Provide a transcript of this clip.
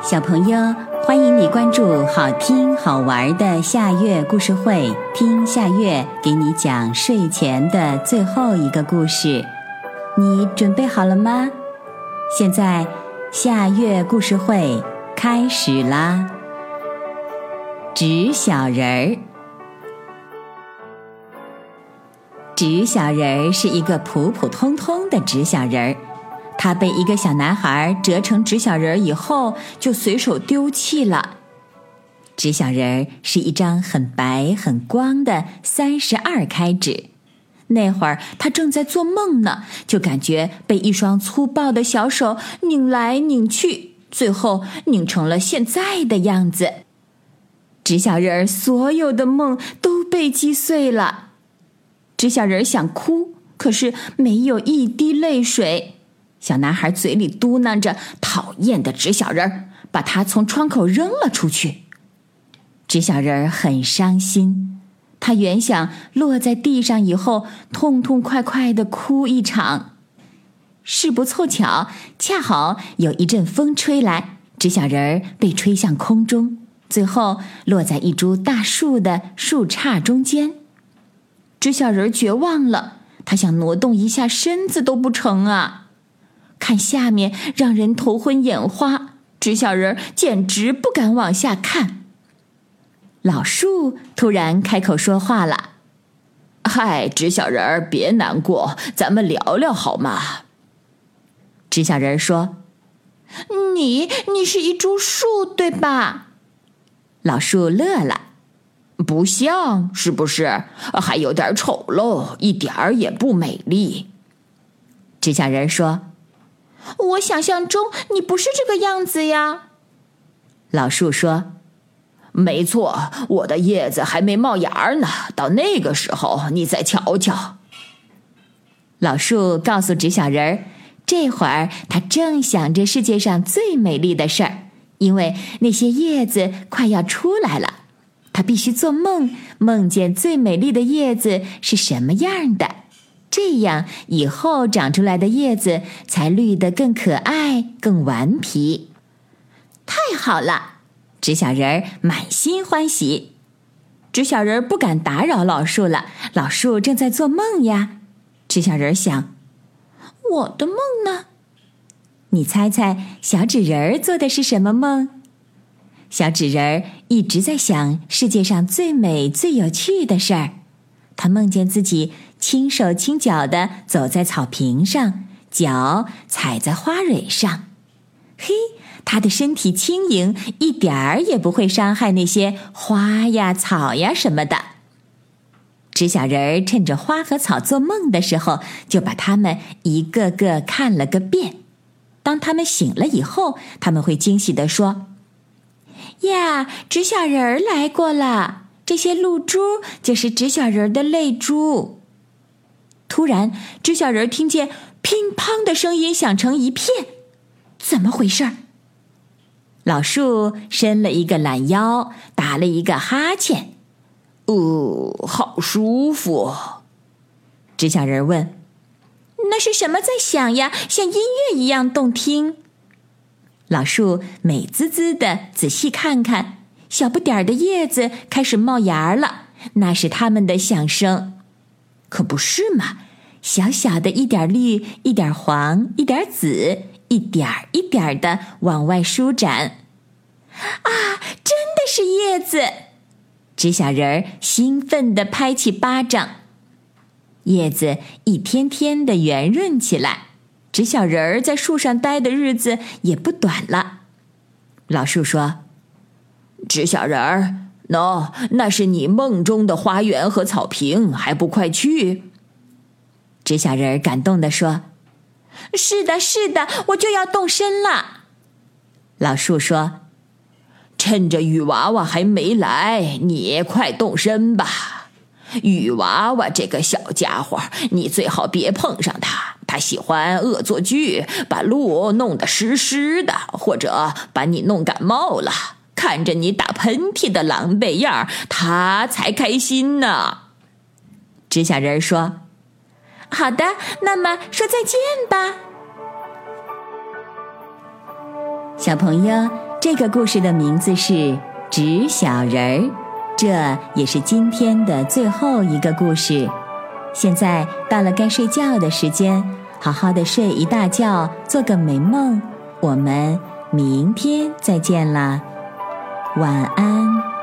小朋友，欢迎你关注好听好玩的夏月故事会，听夏月给你讲睡前的最后一个故事。你准备好了吗？现在夏月故事会开始啦！纸小人儿，纸小人儿是一个普普通通的纸小人儿。他被一个小男孩折成纸小人儿以后，就随手丢弃了。纸小人儿是一张很白很光的三十二开纸。那会儿他正在做梦呢，就感觉被一双粗暴的小手拧来拧去，最后拧成了现在的样子。纸小人儿所有的梦都被击碎了。纸小人儿想哭，可是没有一滴泪水。小男孩嘴里嘟囔着“讨厌的纸小人儿”，把他从窗口扔了出去。纸小人儿很伤心，他原想落在地上以后痛痛快快的哭一场。事不凑巧，恰好有一阵风吹来，纸小人儿被吹向空中，最后落在一株大树的树杈中间。纸小人儿绝望了，他想挪动一下身子都不成啊！看下面，让人头昏眼花。纸小人简直不敢往下看。老树突然开口说话了：“嗨，纸小人儿，别难过，咱们聊聊好吗？”纸小人说：“你，你是一株树，对吧？”老树乐了：“不像，是不是？还有点丑陋，一点儿也不美丽。”纸小人说。我想象中你不是这个样子呀，老树说：“没错，我的叶子还没冒芽呢，到那个时候你再瞧瞧。”老树告诉纸小人儿：“这会儿他正想着世界上最美丽的事儿，因为那些叶子快要出来了，他必须做梦，梦见最美丽的叶子是什么样的。”这样以后长出来的叶子才绿得更可爱、更顽皮。太好了，纸小人儿满心欢喜。纸小人儿不敢打扰老树了，老树正在做梦呀。纸小人想：我的梦呢？你猜猜，小纸人儿做的是什么梦？小纸人儿一直在想世界上最美、最有趣的事儿。他梦见自己。轻手轻脚的走在草坪上，脚踩在花蕊上，嘿，他的身体轻盈，一点儿也不会伤害那些花呀、草呀什么的。纸小人儿趁着花和草做梦的时候，就把它们一个个看了个遍。当他们醒了以后，他们会惊喜地说：“呀，纸小人儿来过了！这些露珠就是纸小人的泪珠。”突然，纸小人听见乒乓的声音响成一片，怎么回事？老树伸了一个懒腰，打了一个哈欠，哦，好舒服。纸小人问：“那是什么在响呀？像音乐一样动听。”老树美滋滋的仔细看看，小不点儿的叶子开始冒芽了，那是它们的响声。可不是嘛！小小的一点绿，一点黄，一点紫，一点儿一点儿的往外舒展。啊，真的是叶子！纸小人儿兴奋地拍起巴掌，叶子一天天的圆润起来。纸小人儿在树上待的日子也不短了。老树说：“纸小人儿。”喏，那是你梦中的花园和草坪，还不快去？纸小人儿感动地说：“是的，是的，我就要动身了。”老树说：“趁着雨娃娃还没来，你快动身吧。雨娃娃这个小家伙，你最好别碰上他，他喜欢恶作剧，把路弄得湿湿的，或者把你弄感冒了。”看着你打喷嚏的狼狈样儿，他才开心呢。纸小人说：“好的，那么说再见吧。”小朋友，这个故事的名字是《纸小人儿》，这也是今天的最后一个故事。现在到了该睡觉的时间，好好的睡一大觉，做个美梦。我们明天再见啦，晚安。